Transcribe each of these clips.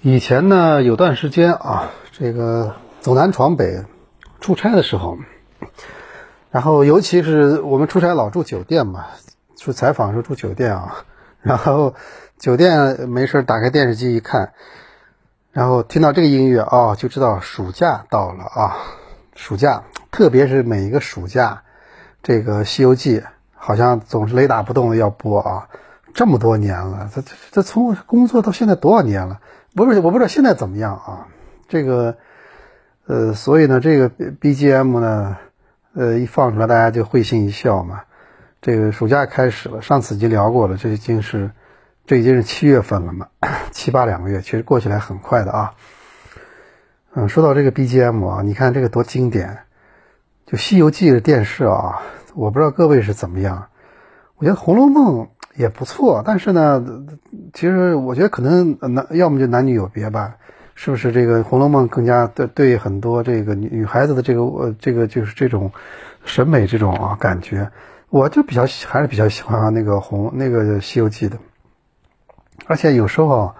以前呢，有段时间啊，这个走南闯北出差的时候，然后尤其是我们出差老住酒店嘛，去采访时候住酒店啊，然后酒店没事打开电视机一看，然后听到这个音乐啊，就知道暑假到了啊，暑假，特别是每一个暑假，这个《西游记》好像总是雷打不动的要播啊，这么多年了，这这这从工作到现在多少年了？不是，我不知道现在怎么样啊？这个，呃，所以呢，这个 BGM 呢，呃，一放出来，大家就会心一笑嘛。这个暑假开始了，上次已经聊过了，这已经是，这已经是七月份了嘛，七八两个月，其实过起来很快的啊。嗯，说到这个 BGM 啊，你看这个多经典，就《西游记》的电视啊，我不知道各位是怎么样，我觉得《红楼梦》。也不错，但是呢，其实我觉得可能男要么就男女有别吧，是不是？这个《红楼梦》更加对对很多这个女女孩子的这个呃这个就是这种审美这种啊感觉，我就比较还是比较喜欢那个红那个《西游记》的，而且有时候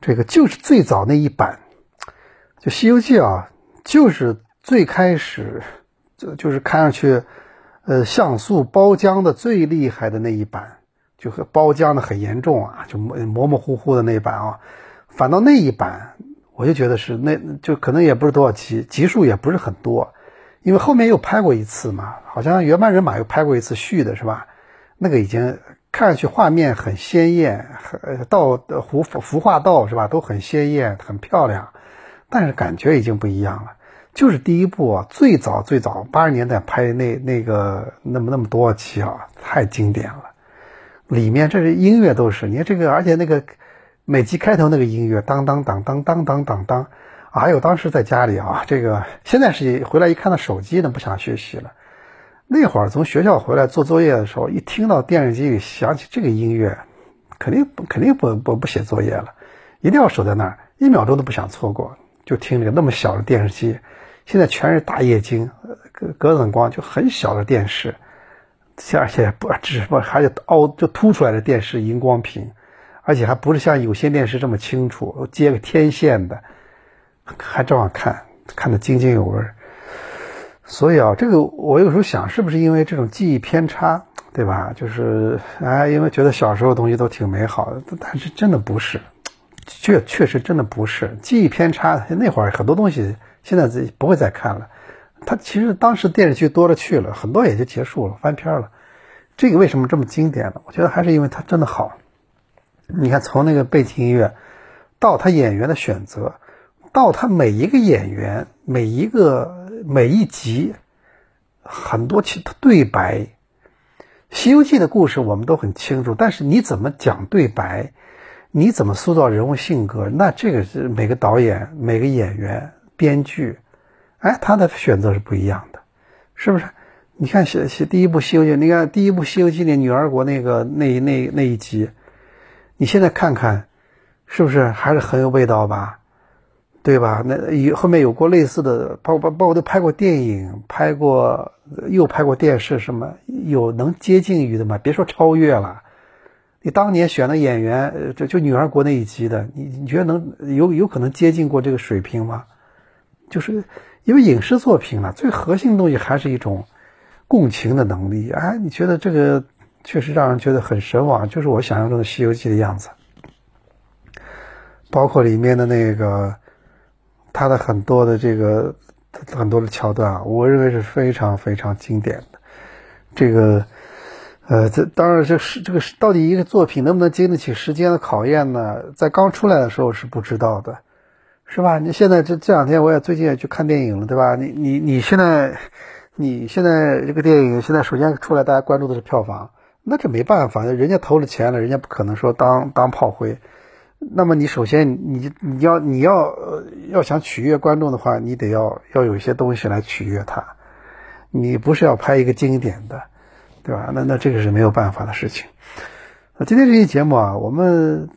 这个就是最早那一版，就《西游记》啊，就是最开始就就是看上去呃像素包浆的最厉害的那一版。就包浆的很严重啊，就模模模糊糊的那一版啊，反倒那一版，我就觉得是那就可能也不是多少集，集数也不是很多，因为后面又拍过一次嘛，好像原班人马又拍过一次续的是吧？那个已经看上去画面很鲜艳，很道服服化道是吧？都很鲜艳，很漂亮，但是感觉已经不一样了。就是第一部啊，最早最早八十年代拍那那个那么那么多集啊，太经典了。里面这是音乐都是，你看这个，而且那个每集开头那个音乐，当当当当当当当当，还有当时在家里啊，这个现在是回来一看到手机呢，不想学习了。那会儿从学校回来做作业的时候，一听到电视机里响起这个音乐，肯定肯定不不不写作业了，一定要守在那儿，一秒钟都不想错过，就听这个那么小的电视机，现在全是大液晶，隔隔冷光就很小的电视。而且不只不还有凹就凸出来的电视荧光屏，而且还不是像有线电视这么清楚，接个天线的，还照样看，看得津津有味。所以啊，这个我有时候想，是不是因为这种记忆偏差，对吧？就是哎，因为觉得小时候东西都挺美好的，但是真的不是，确确实真的不是记忆偏差。那会儿很多东西现在自己不会再看了。他其实当时电视剧多了去了，很多也就结束了，翻篇了。这个为什么这么经典呢？我觉得还是因为它真的好。你看，从那个背景音乐，到他演员的选择，到他每一个演员每一个每一集，很多其对白，《西游记》的故事我们都很清楚，但是你怎么讲对白，你怎么塑造人物性格，那这个是每个导演、每个演员、编剧。哎，他的选择是不一样的，是不是？你看写写第一部《西游记》，你看第一部《西游记》里女儿国那个那那那一集，你现在看看，是不是还是很有味道吧？对吧？那有后面有过类似的，包包包括都拍过电影，拍过又拍过电视，什么有能接近于的吗？别说超越了，你当年选的演员，就就女儿国那一集的，你你觉得能有有可能接近过这个水平吗？就是。因为影视作品呢，最核心的东西还是一种共情的能力。哎，你觉得这个确实让人觉得很神往，就是我想象中的《西游记》的样子，包括里面的那个他的很多的这个很多的桥段啊，我认为是非常非常经典的。这个呃，这当然这是这个到底一个作品能不能经得起时间的考验呢？在刚出来的时候是不知道的。是吧？你现在这这两天我也最近也去看电影了，对吧？你你你现在，你现在这个电影现在首先出来，大家关注的是票房，那这没办法，人家投了钱了，人家不可能说当当炮灰。那么你首先你你要你要要想取悦观众的话，你得要要有一些东西来取悦他，你不是要拍一个经典的，对吧？那那这个是没有办法的事情。那今天这期节目啊，我们。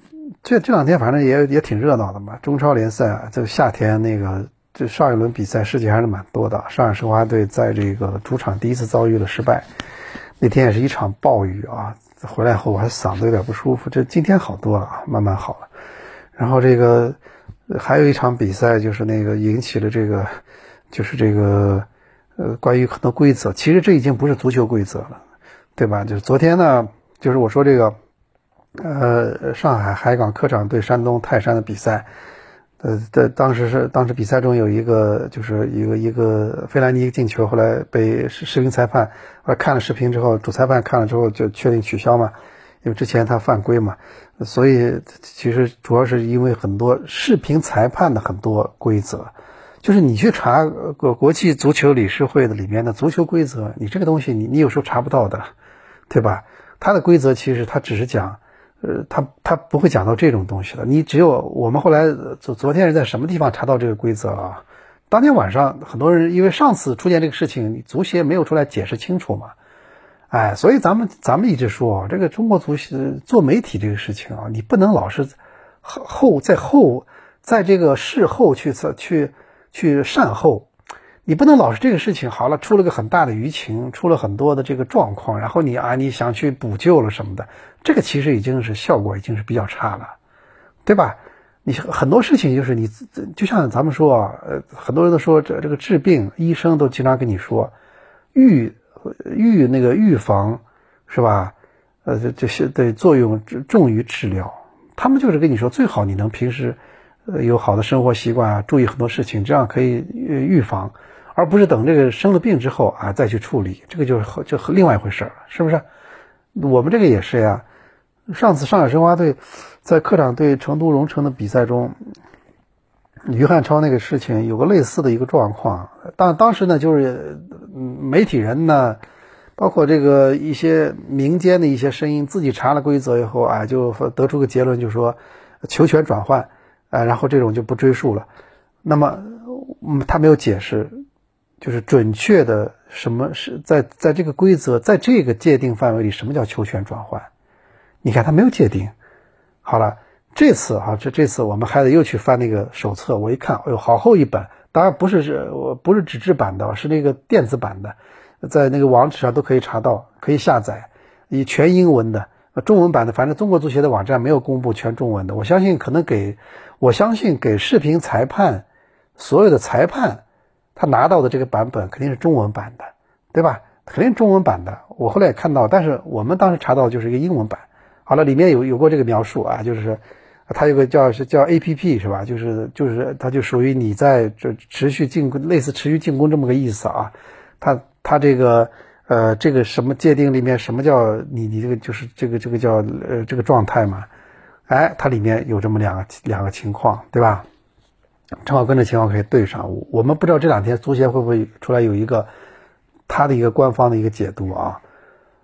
这这两天反正也也挺热闹的嘛，中超联赛啊，这个夏天那个这上一轮比赛事情还是蛮多的。上海申花队在这个主场第一次遭遇了失败，那天也是一场暴雨啊，回来后我还嗓子有点不舒服，这今天好多了，慢慢好了。然后这个还有一场比赛就是那个引起了这个，就是这个呃关于很多规则，其实这已经不是足球规则了，对吧？就是昨天呢，就是我说这个呃上海海港客场对山东泰山的比赛。呃，在当时是当时比赛中有一个就是一个一个费兰尼进球，后来被视频裁判，后来看了视频之后，主裁判看了之后就确定取消嘛，因为之前他犯规嘛，所以其实主要是因为很多视频裁判的很多规则，就是你去查国国际足球理事会的里面的足球规则，你这个东西你你有时候查不到的，对吧？它的规则其实它只是讲。呃，他他不会讲到这种东西的。你只有我们后来昨昨天是在什么地方查到这个规则啊？当天晚上很多人因为上次出现这个事情，足协没有出来解释清楚嘛，哎，所以咱们咱们一直说这个中国足协做媒体这个事情啊，你不能老是后后在后在这个事后去去去善后。你不能老是这个事情好了，出了个很大的舆情，出了很多的这个状况，然后你啊你想去补救了什么的，这个其实已经是效果已经是比较差了，对吧？你很多事情就是你就像咱们说啊，呃，很多人都说这这个治病，医生都经常跟你说预预那个预防是吧？呃，这这些的作用重于治疗，他们就是跟你说最好你能平时呃有好的生活习惯啊，注意很多事情，这样可以预防。而不是等这个生了病之后啊再去处理，这个就是和就和另外一回事了，是不是？我们这个也是呀。上次上海申花队在客场对成都蓉城的比赛中，于汉超那个事情有个类似的一个状况。当当时呢，就是媒体人呢，包括这个一些民间的一些声音，自己查了规则以后啊，就得出个结论，就说球权转换，啊，然后这种就不追溯了。那么，嗯，他没有解释。就是准确的什么是在在这个规则在这个界定范围里，什么叫球权转换？你看他没有界定。好了，这次哈这这次我们还得又去翻那个手册，我一看，哎呦，好厚一本，当然不是是我不是纸质版的，是那个电子版的，在那个网址上都可以查到，可以下载，以全英文的，中文版的，反正中国足协的网站没有公布全中文的。我相信可能给我相信给视频裁判所有的裁判。他拿到的这个版本肯定是中文版的，对吧？肯定中文版的。我后来也看到，但是我们当时查到就是一个英文版。好了，里面有有过这个描述啊，就是它有个叫是叫 A P P 是吧？就是就是它就属于你在这持续进攻，类似持续进攻这么个意思啊。它它这个呃这个什么界定里面什么叫你你这个就是这个这个叫呃这个状态嘛？哎，它里面有这么两个两个情况，对吧？正好跟这情况可以对上，我们不知道这两天足协会不会出来有一个他的一个官方的一个解读啊，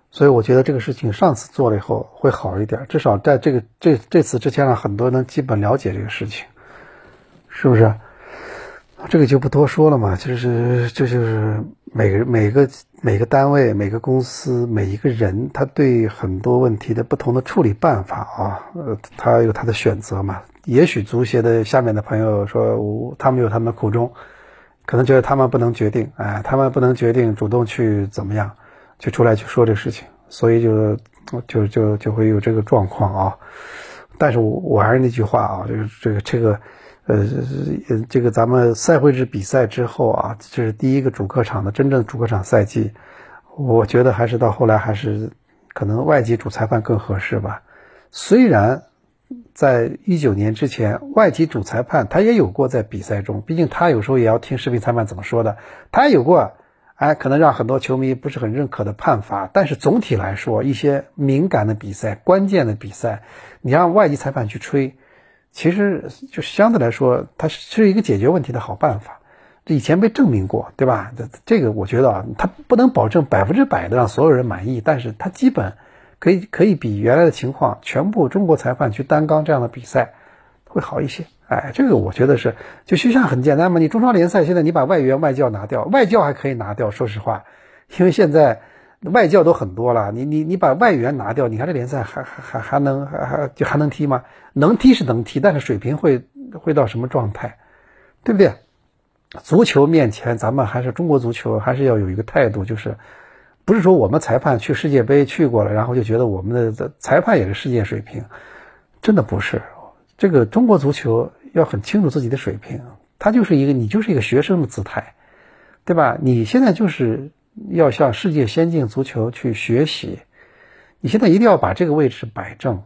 所以我觉得这个事情上次做了以后会好一点，至少在这个这这次之前让很多人基本了解这个事情，是不是？这个就不多说了嘛，就是这就是每个每个每个单位、每个公司、每一个人，他对很多问题的不同的处理办法啊，呃，他有他的选择嘛。也许足协的下面的朋友说，他们有他们的苦衷，可能觉得他们不能决定，哎，他们不能决定主动去怎么样，就出来去说这个事情，所以就就就就会有这个状况啊。但是我我还是那句话啊，就是这个这个，呃，这个咱们赛会制比赛之后啊，这是第一个主客场的真正主客场赛季，我觉得还是到后来还是可能外籍主裁判更合适吧，虽然。在一九年之前，外籍主裁判他也有过在比赛中，毕竟他有时候也要听视频裁判怎么说的，他也有过，哎，可能让很多球迷不是很认可的判罚。但是总体来说，一些敏感的比赛、关键的比赛，你让外籍裁判去吹，其实就相对来说，它是一个解决问题的好办法。这以前被证明过，对吧？这这个我觉得啊，他不能保证百分之百的让所有人满意，但是他基本。可以可以比原来的情况，全部中国裁判去担纲这样的比赛，会好一些。哎，这个我觉得是，就实际上很简单嘛。你中超联赛现在你把外援外教拿掉，外教还可以拿掉。说实话，因为现在外教都很多了，你你你把外援拿掉，你看这联赛还还还还能还还就还能踢吗？能踢是能踢，但是水平会会到什么状态，对不对？足球面前，咱们还是中国足球，还是要有一个态度，就是。不是说我们裁判去世界杯去过了，然后就觉得我们的裁判也是世界水平，真的不是。这个中国足球要很清楚自己的水平。他就是一个你就是一个学生的姿态，对吧？你现在就是要向世界先进足球去学习，你现在一定要把这个位置摆正，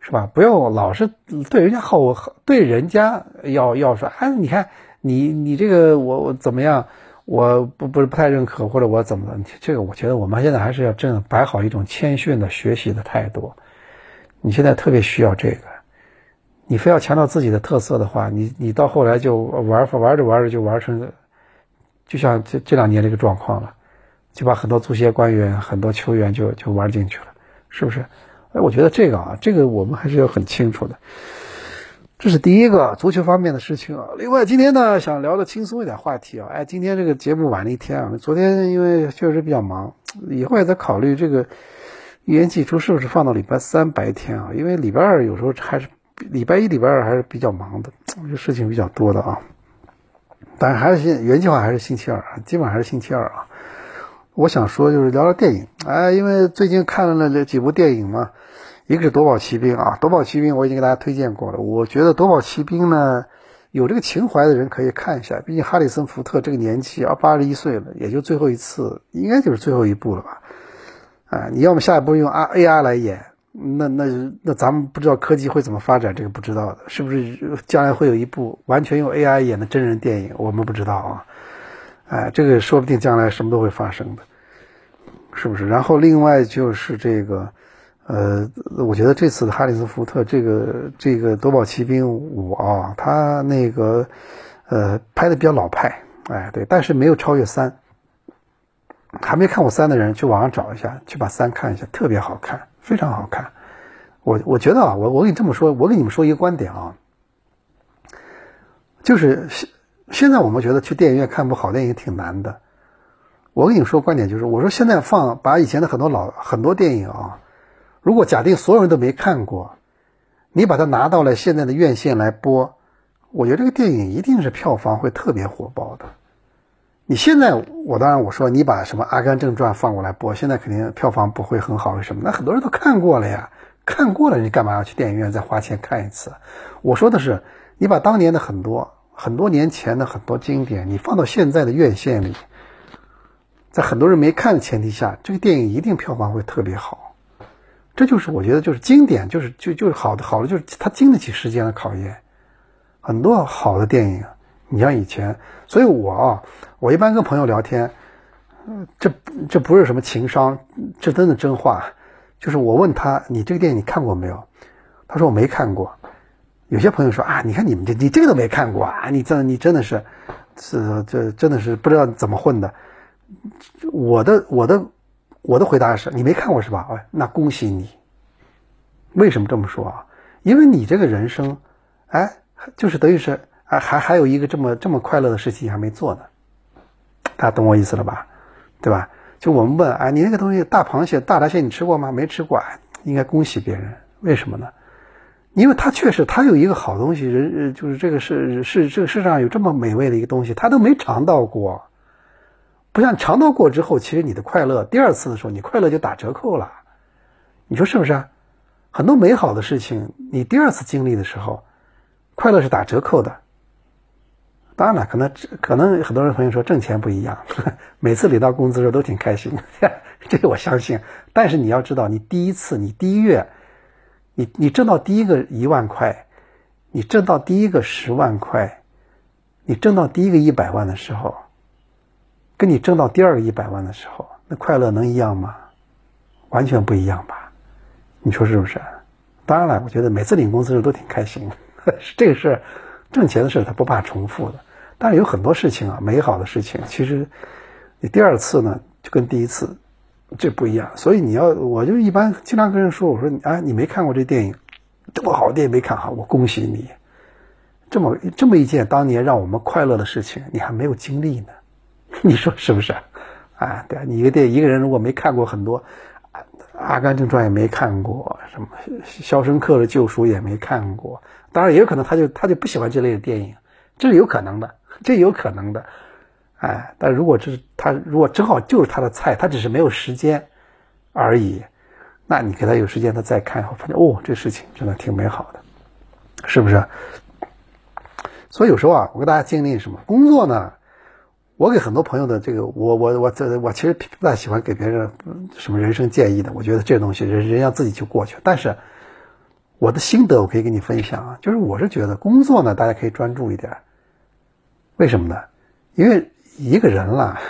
是吧？不要老是对人家好，对人家要要说，哎，你看你你这个我我怎么样？我不不是不太认可，或者我怎么了？这个我觉得我们现在还是要正摆好一种谦逊的学习的态度。你现在特别需要这个，你非要强调自己的特色的话，你你到后来就玩玩着玩着就玩成，就像这这两年这个状况了，就把很多足协官员、很多球员就就玩进去了，是不是？哎，我觉得这个啊，这个我们还是要很清楚的。这是第一个足球方面的事情啊。另外，今天呢想聊的轻松一点话题啊。哎，今天这个节目晚了一天啊。昨天因为确实比较忙，以后也在考虑这个预言季出是不是放到礼拜三白天啊？因为礼拜二有时候还是礼拜一、礼拜二还是比较忙的，这事情比较多的啊。但还是原计划还是星期二，基本上还是星期二啊。我想说就是聊聊电影，哎，因为最近看了那几部电影嘛。一个是夺宝奇兵啊，夺宝奇兵我已经给大家推荐过了。我觉得夺宝奇兵呢，有这个情怀的人可以看一下。毕竟哈里森福特这个年纪啊，八十一岁了，也就最后一次，应该就是最后一部了吧？啊，你要么下一步用 R A I 来演，那那那咱们不知道科技会怎么发展，这个不知道的，是不是将来会有一部完全用 A I 演的真人电影？我们不知道啊。哎，这个说不定将来什么都会发生的，是不是？然后另外就是这个。呃，我觉得这次的哈里斯福特这个这个夺宝奇兵五啊，他那个呃拍的比较老派，哎对，但是没有超越三。还没看过三的人去网上找一下，去把三看一下，特别好看，非常好看。我我觉得啊，我我跟你这么说，我跟你们说一个观点啊，就是现现在我们觉得去电影院看部好电影挺难的。我跟你说观点就是，我说现在放把以前的很多老很多电影啊。如果假定所有人都没看过，你把它拿到了现在的院线来播，我觉得这个电影一定是票房会特别火爆的。你现在，我当然我说你把什么《阿甘正传》放过来播，现在肯定票房不会很好，为什么？那很多人都看过了呀，看过了，你干嘛要去电影院再花钱看一次？我说的是，你把当年的很多很多年前的很多经典，你放到现在的院线里，在很多人没看的前提下，这个电影一定票房会特别好。这就是我觉得就是经典，就是就就是好的好的，就是它经得起时间的考验。很多好的电影，你像以前，所以我啊，我一般跟朋友聊天，嗯，这这不是什么情商，这真的真话。就是我问他，你这个电影你看过没有？他说我没看过。有些朋友说啊，你看你们这你这个都没看过啊，你真你真的是，是这真的是不知道怎么混的。我的我的。我的回答是：你没看过是吧？哎，那恭喜你。为什么这么说啊？因为你这个人生，哎，就是等于是，哎，还还有一个这么这么快乐的事情还没做呢。大家懂我意思了吧？对吧？就我们问，哎，你那个东西大螃蟹、大闸蟹你吃过吗？没吃过，应该恭喜别人。为什么呢？因为他确实他有一个好东西，人就是这个是是这个世上有这么美味的一个东西，他都没尝到过。不像尝到过之后，其实你的快乐第二次的时候，你快乐就打折扣了。你说是不是？很多美好的事情，你第二次经历的时候，快乐是打折扣的。当然了，可能可能很多人朋友说挣钱不一样，每次领到工资的时候都挺开心，这个我相信。但是你要知道，你第一次，你第一月，你你挣到第一个一万块，你挣到第一个十万块，你挣到第一个一百万的时候。跟你挣到第二个一百万的时候，那快乐能一样吗？完全不一样吧？你说是不是？当然了，我觉得每次领工资的时候都挺开心。这个事，挣钱的事他不怕重复的。但是有很多事情啊，美好的事情，其实你第二次呢就跟第一次这不一样。所以你要，我就一般经常跟人说，我说啊，你没看过这电影，这么好的电影没看好，我恭喜你。这么这么一件当年让我们快乐的事情，你还没有经历呢。你说是不是？啊，对啊，你一个电一个人如果没看过很多，《阿甘正传》也没看过，什么《肖申克的救赎》也没看过，当然也有可能他就他就不喜欢这类的电影，这是有可能的，这有可能的，哎，但如果这是他如果正好就是他的菜，他只是没有时间而已，那你给他有时间，他再看，后发现哦，这事情真的挺美好的，是不是？所以有时候啊，我跟大家经历什么工作呢？我给很多朋友的这个，我我我这我其实不大喜欢给别人什么人生建议的。我觉得这东西人人要自己去过去。但是我的心得我可以跟你分享啊，就是我是觉得工作呢，大家可以专注一点。为什么呢？因为一个人啦，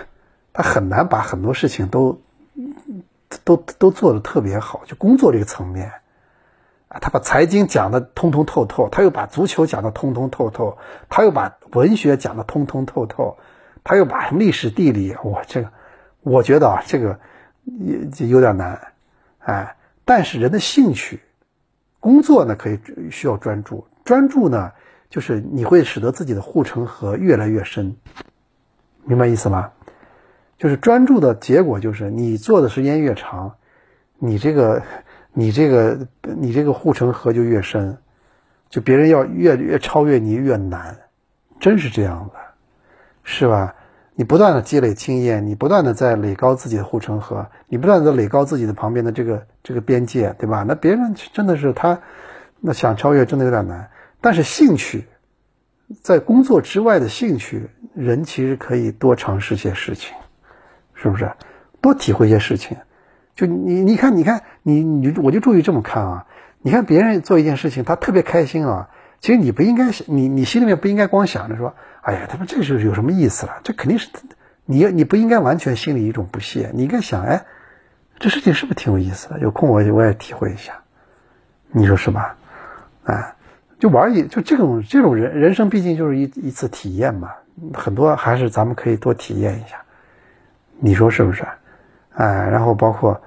他很难把很多事情都都都做的特别好。就工作这个层面，他把财经讲的通通透透，他又把足球讲的通通透透，他又把文学讲的通通透透。他又把历史地理，我这个，我觉得啊，这个也有点难，哎，但是人的兴趣，工作呢可以需要专注，专注呢就是你会使得自己的护城河越来越深，明白意思吗？就是专注的结果就是你做的时间越长，你这个你这个你这个护城河就越深，就别人要越越超越你越难，真是这样的。是吧？你不断的积累经验，你不断的在垒高自己的护城河，你不断的垒高自己的旁边的这个这个边界，对吧？那别人真的是他，那想超越真的有点难。但是兴趣，在工作之外的兴趣，人其实可以多尝试些事情，是不是？多体会些事情。就你你看你看你你我就注意这么看啊。你看别人做一件事情，他特别开心啊。其实你不应该，你你心里面不应该光想着说。哎呀，他们这是有什么意思了？这肯定是你，你不应该完全心里一种不屑，你应该想，哎，这事情是不是挺有意思的？有空我也我也体会一下，你说是吧？啊，就玩一就这种这种人人生毕竟就是一一次体验嘛，很多还是咱们可以多体验一下，你说是不是？哎，然后包括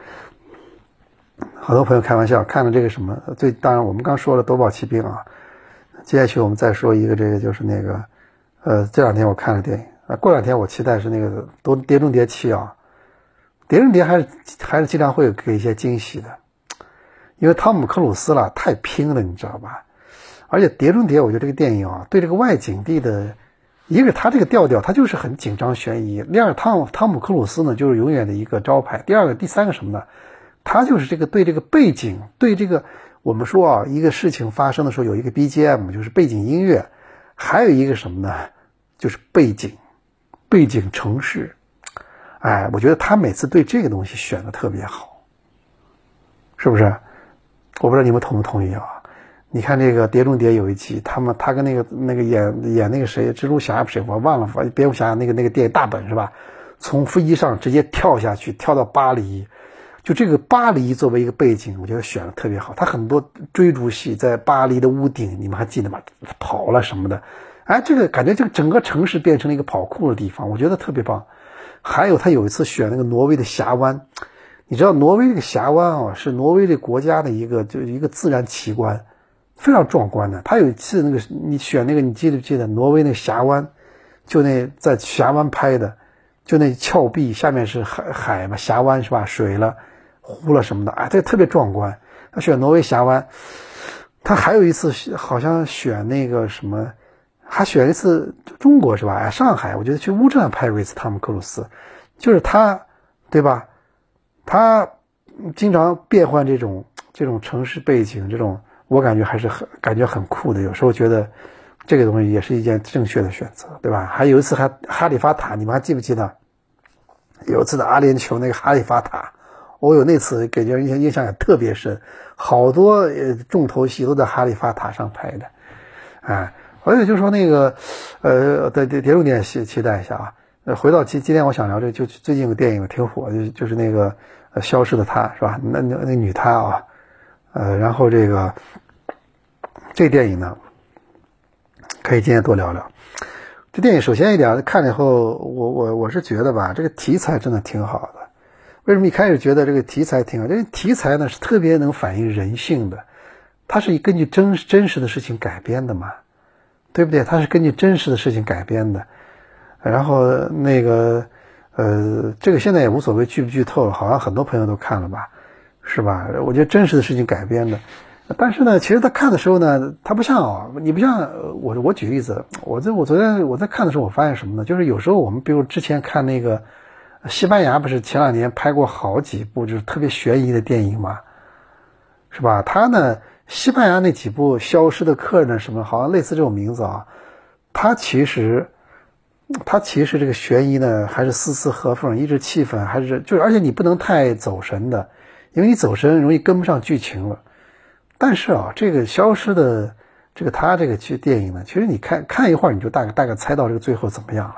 好多朋友开玩笑看了这个什么，最当然我们刚说了夺宝奇兵啊，接下去我们再说一个这个就是那个。呃，这两天我看了电影啊，过两天我期待是那个《都碟中谍七》啊，《碟中谍》还是还是经常会给一些惊喜的，因为汤姆克鲁斯啦太拼了，你知道吧？而且《碟中谍》，我觉得这个电影啊，对这个外景地的，一个他这个调调，他就是很紧张悬疑；第二，汤汤姆克鲁斯呢，就是永远的一个招牌；第二个、第三个什么呢？他就是这个对这个背景，对这个我们说啊，一个事情发生的时候有一个 BGM，就是背景音乐，还有一个什么呢？就是背景，背景城市，哎，我觉得他每次对这个东西选的特别好，是不是？我不知道你们同不同意啊？你看这个《碟中谍》有一集，他们他跟那个那个演演那个谁蜘蛛侠不谁我忘了，蝙蝠侠那个那个电影大本是吧？从飞机上直接跳下去，跳到巴黎，就这个巴黎作为一个背景，我觉得选的特别好。他很多追逐戏在巴黎的屋顶，你们还记得吗？跑了什么的。哎，这个感觉，这个整个城市变成了一个跑酷的地方，我觉得特别棒。还有他有一次选那个挪威的峡湾，你知道挪威这个峡湾啊，是挪威这国家的一个就一个自然奇观，非常壮观的。他有一次那个你选那个，你记不记得挪威那峡湾？就那在峡湾拍的，就那峭壁下面是海海嘛，峡湾是吧？水了，湖了什么的，哎，这特别壮观。他选挪威峡湾，他还有一次好像选那个什么。还选一次中国是吧？哎，上海，我觉得去乌镇拍过一次汤姆克鲁斯，就是他，对吧？他经常变换这种这种城市背景，这种我感觉还是很感觉很酷的。有时候觉得这个东西也是一件正确的选择，对吧？还有一次还哈利法塔，你们还记不记得？有一次的阿联酋那个哈利法塔，我有那次给人印象印象也特别深，好多呃重头戏都在哈利法塔上拍的，哎。而且就说那个，呃，对对，碟中谍期期待一下啊。呃，回到今今天我想聊这，就最近有电影挺火，就就是那个《消失的她》，是吧？那那那女她啊，呃，然后这个这电影呢，可以今天多聊聊。这电影首先一点，看了以后，我我我是觉得吧，这个题材真的挺好的。为什么一开始觉得这个题材挺好？这个题材呢是特别能反映人性的，它是根据真真实的事情改编的嘛。对不对？它是根据真实的事情改编的，然后那个，呃，这个现在也无所谓剧不剧透，好像很多朋友都看了吧，是吧？我觉得真实的事情改编的，但是呢，其实他看的时候呢，他不像啊，你不像我，我举例子，我在我昨天我在看的时候，我发现什么呢？就是有时候我们比如之前看那个西班牙，不是前两年拍过好几部就是特别悬疑的电影嘛，是吧？他呢？西班牙那几部《消失的客人》什么，好像类似这种名字啊，它其实，它其实这个悬疑呢，还是丝丝合缝，一直气氛还是就是，而且你不能太走神的，因为你走神容易跟不上剧情了。但是啊，这个消失的这个他这个剧电影呢，其实你看看一会儿，你就大概大概猜到这个最后怎么样了。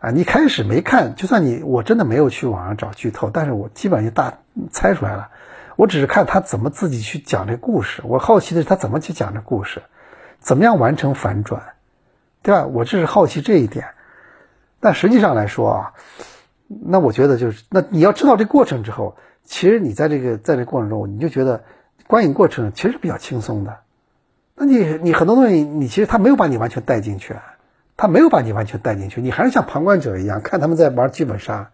啊，你开始没看，就算你我真的没有去网上找剧透，但是我基本上就大猜出来了。我只是看他怎么自己去讲这故事，我好奇的是他怎么去讲这故事，怎么样完成反转，对吧？我只是好奇这一点。但实际上来说啊，那我觉得就是，那你要知道这过程之后，其实你在这个在这过程中，你就觉得观影过程其实比较轻松的。那你你很多东西，你其实他没有把你完全带进去，他没有把你完全带进去，你还是像旁观者一样看他们在玩剧本杀，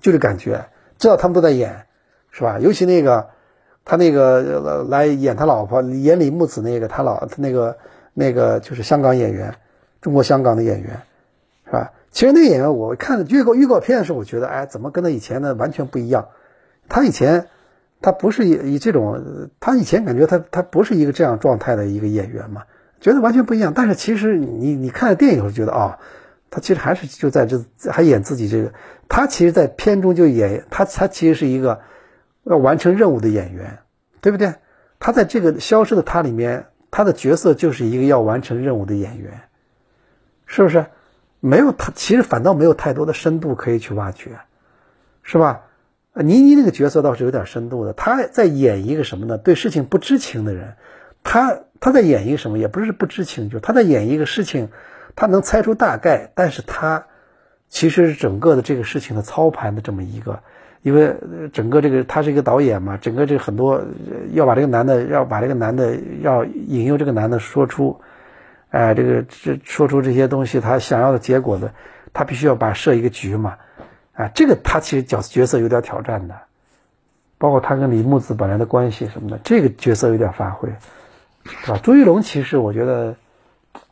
就这感觉，知道他们都在演，是吧？尤其那个。他那个来演他老婆演李木子那个他老他那个那个就是香港演员，中国香港的演员，是吧？其实那个演员我看预告预告片的时候，我觉得哎，怎么跟他以前的完全不一样？他以前他不是以以这种，他以前感觉他他不是一个这样状态的一个演员嘛，觉得完全不一样。但是其实你你看了电影时候觉得啊，他其实还是就在这还演自己这个，他其实，在片中就演他他其实是一个。要完成任务的演员，对不对？他在这个消失的他里面，他的角色就是一个要完成任务的演员，是不是？没有他，其实反倒没有太多的深度可以去挖掘，是吧？倪妮那个角色倒是有点深度的，他在演一个什么呢？对事情不知情的人，他他在演一个什么？也不是不知情，就是他在演一个事情，他能猜出大概，但是他其实是整个的这个事情的操盘的这么一个。因为整个这个他是一个导演嘛，整个这个很多要把这个男的要把这个男的要引诱这个男的说出，哎，这个这说出这些东西他想要的结果的，他必须要把设一个局嘛，啊，这个他其实角角色有点挑战的，包括他跟李木子本来的关系什么的，这个角色有点发挥，是吧？朱一龙其实我觉得，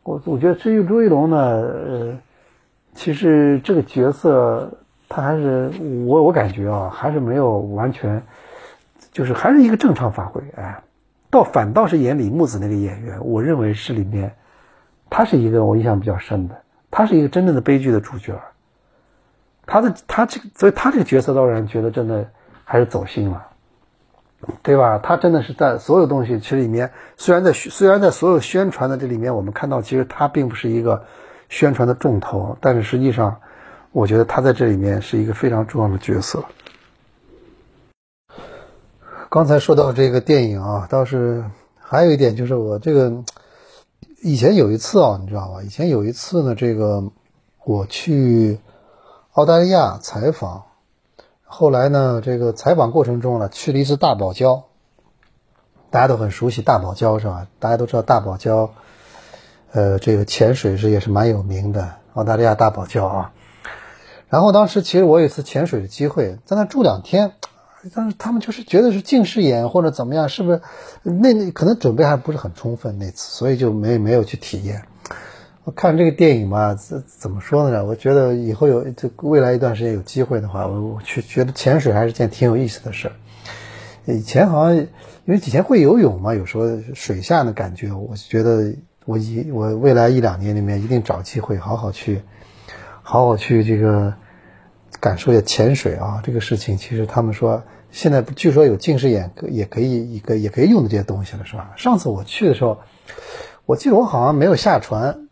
我我觉得至于朱一龙呢，呃，其实这个角色。他还是我我感觉啊，还是没有完全，就是还是一个正常发挥哎，倒反倒是演李木子那个演员，我认为是里面，他是一个我印象比较深的，他是一个真正的悲剧的主角，他的他这个，所以他这个角色倒让人觉得真的还是走心了，对吧？他真的是在所有东西其实里面，虽然在虽然在所有宣传的这里面，我们看到其实他并不是一个宣传的重头，但是实际上。我觉得他在这里面是一个非常重要的角色。刚才说到这个电影啊，倒是还有一点就是我这个以前有一次啊，你知道吧？以前有一次呢，这个我去澳大利亚采访，后来呢，这个采访过程中呢，去了一次大堡礁，大家都很熟悉大堡礁是吧？大家都知道大堡礁，呃，这个潜水是也是蛮有名的，澳大利亚大堡礁啊。然后当时其实我有一次潜水的机会，在那住两天，但是他们就是觉得是近视眼或者怎么样，是不是？那那可能准备还不是很充分那次，所以就没没有去体验。我看这个电影嘛，怎怎么说呢？我觉得以后有这未来一段时间有机会的话，我我去觉得潜水还是件挺有意思的事儿。以前好像因为以前会游泳嘛，有时候水下的感觉，我觉得我一我未来一两年里面一定找机会好好去，好好去这个。感受一下潜水啊，这个事情其实他们说现在据说有近视眼也可以一个也可以用的这些东西了，是吧？上次我去的时候，我记得我好像没有下船，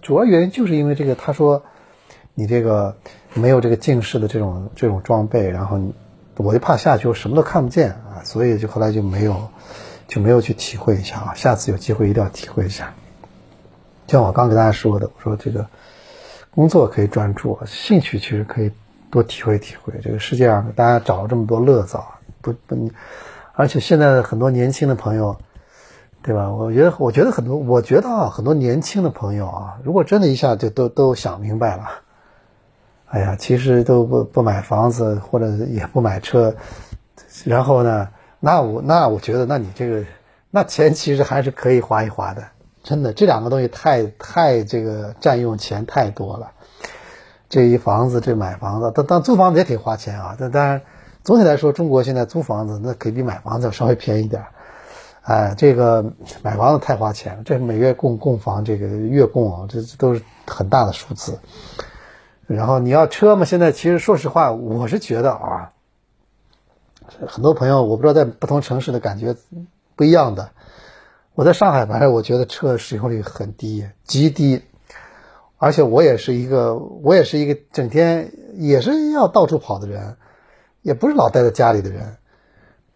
主要原因就是因为这个，他说你这个没有这个近视的这种这种装备，然后我就怕下去我什么都看不见啊，所以就后来就没有就没有去体会一下啊，下次有机会一定要体会一下。像我刚给大家说的，我说这个工作可以专注，兴趣其实可以。多体会体会这个世界上，大家找了这么多乐子，不不，而且现在很多年轻的朋友，对吧？我觉得，我觉得很多，我觉得啊，很多年轻的朋友啊，如果真的一下就都都想明白了，哎呀，其实都不不买房子或者也不买车，然后呢，那我那我觉得，那你这个那钱其实还是可以花一花的，真的，这两个东西太太这个占用钱太多了。这一房子，这买房子，但但租房子也挺花钱啊。但当然，总体来说，中国现在租房子那可以比买房子要稍微便宜点儿哎，这个买房子太花钱了，这每月供供房这个月供啊，这这都是很大的数字。然后你要车嘛，现在其实说实话，我是觉得啊，很多朋友我不知道在不同城市的感觉不一样的。我在上海，反正我觉得车使用率很低，极低。而且我也是一个，我也是一个整天也是要到处跑的人，也不是老待在家里的人。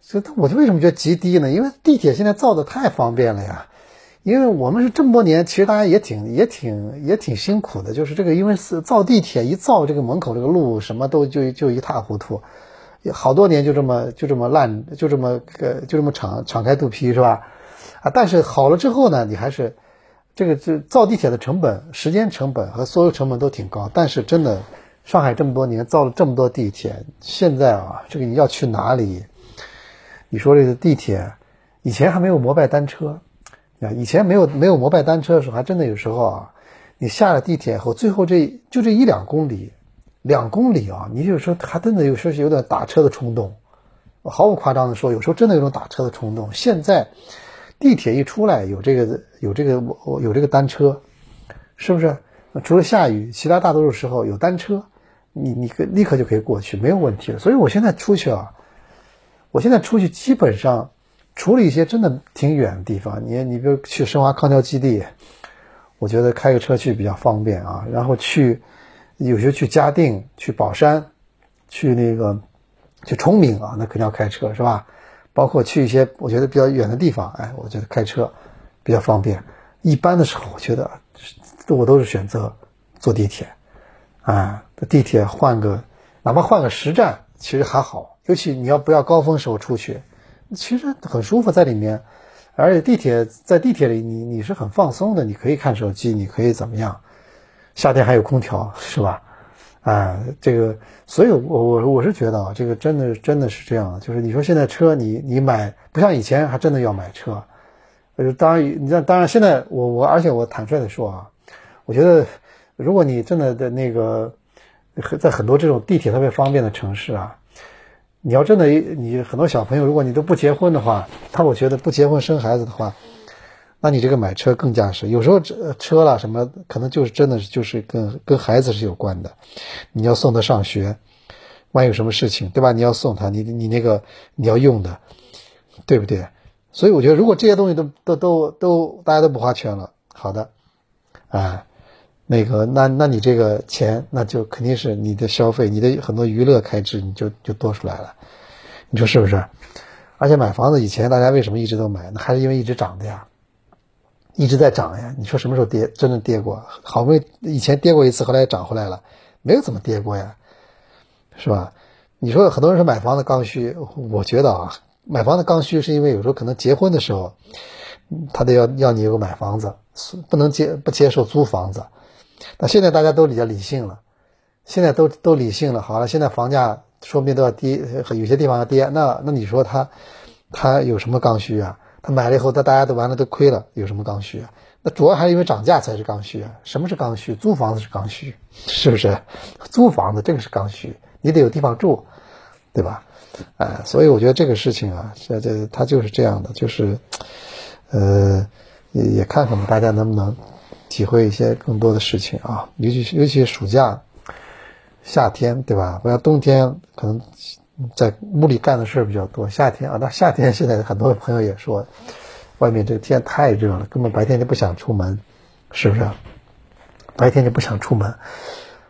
所以，我就为什么觉得极低呢？因为地铁现在造的太方便了呀。因为我们是这么多年，其实大家也挺、也挺、也挺辛苦的。就是这个，因为是造地铁，一造这个门口这个路什么都就就一塌糊涂，好多年就这么就这么烂，就这么个就这么敞敞开肚皮是吧？啊，但是好了之后呢，你还是这个这造地铁的成本、时间成本和所有成本都挺高。但是真的，上海这么多年造了这么多地铁，现在啊，这个你要去哪里？你说这个地铁，以前还没有摩拜单车，啊，以前没有没有摩拜单车的时候，还真的有时候啊，你下了地铁以后，最后这就这一两公里，两公里啊，你有时候还真的有时候是有点打车的冲动，毫不夸张的说，有时候真的有种打车的冲动。现在。地铁一出来，有这个有这个我我有这个单车，是不是？除了下雨，其他大多数时候有单车，你你可立刻就可以过去，没有问题的。所以我现在出去啊，我现在出去基本上，除了一些真的挺远的地方，你你比如去申花康桥基地，我觉得开个车去比较方便啊。然后去有些去嘉定、去宝山、去那个去崇明啊，那肯定要开车是吧？包括去一些我觉得比较远的地方，哎，我觉得开车比较方便。一般的时候，我觉得我都是选择坐地铁，啊，地铁换个哪怕换个十站，其实还好。尤其你要不要高峰时候出去，其实很舒服在里面。而且地铁在地铁里，你你是很放松的，你可以看手机，你可以怎么样？夏天还有空调，是吧？啊，这个，所以，我我我是觉得啊，这个真的真的是这样，就是你说现在车你你买不像以前还真的要买车，呃，当然你像当然现在我我而且我坦率的说啊，我觉得如果你真的的那个在很多这种地铁特别方便的城市啊，你要真的你很多小朋友如果你都不结婚的话，他我觉得不结婚生孩子的话。那你这个买车更加是，有时候车车了什么，可能就是真的是就是跟跟孩子是有关的，你要送他上学，万一有什么事情，对吧？你要送他，你你那个你要用的，对不对？所以我觉得，如果这些东西都都都都大家都不花钱了，好的，啊，那个那那你这个钱，那就肯定是你的消费，你的很多娱乐开支，你就就多出来了，你说是不是？而且买房子以前大家为什么一直都买？那还是因为一直涨的呀。一直在涨呀，你说什么时候跌？真的跌过？好不容易以前跌过一次，后来涨回来了，没有怎么跌过呀，是吧？你说很多人说买房子刚需，我觉得啊，买房子刚需是因为有时候可能结婚的时候，他得要要你有个买房子，不能接不接受租房子。那现在大家都比较理性了，现在都都理性了。好了，现在房价说不定都要跌，有些地方要跌。那那你说他他有什么刚需啊？买了以后，他大家都完了都亏了，有什么刚需啊？那主要还是因为涨价才是刚需啊。什么是刚需？租房子是刚需，是不是？租房子这个是刚需，你得有地方住，对吧？哎，所以我觉得这个事情啊，这这它就是这样的，就是，呃，也也看看大家能不能体会一些更多的事情啊，尤其尤其暑假、夏天，对吧？不像冬天可能。在屋里干的事儿比较多。夏天啊，那夏天现在很多朋友也说，外面这个天太热了，根本白天就不想出门，是不是？白天就不想出门。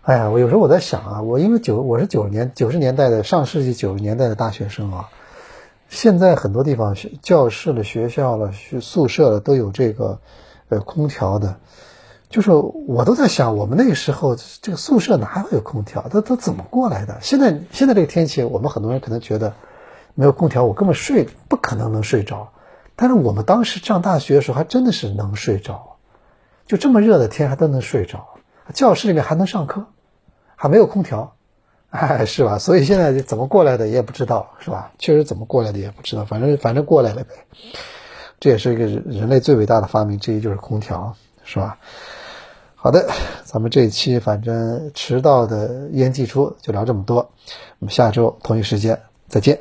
哎呀，我有时候我在想啊，我因为九我是九十年九十年代的上世纪九十年代的大学生啊，现在很多地方学教室了、学校了、宿舍了都有这个呃空调的。就是我都在想，我们那个时候这个宿舍哪会有空调？它它怎么过来的？现在现在这个天气，我们很多人可能觉得没有空调，我根本睡不可能能睡着。但是我们当时上大学的时候，还真的是能睡着，就这么热的天还都能睡着，教室里面还能上课，还没有空调，哎，是吧？所以现在怎么过来的也不知道，是吧？确实怎么过来的也不知道，反正反正过来了呗。这也是一个人类最伟大的发明之一，就是空调，是吧？好的，咱们这一期反正迟到的一言既出就聊这么多，我们下周同一时间再见。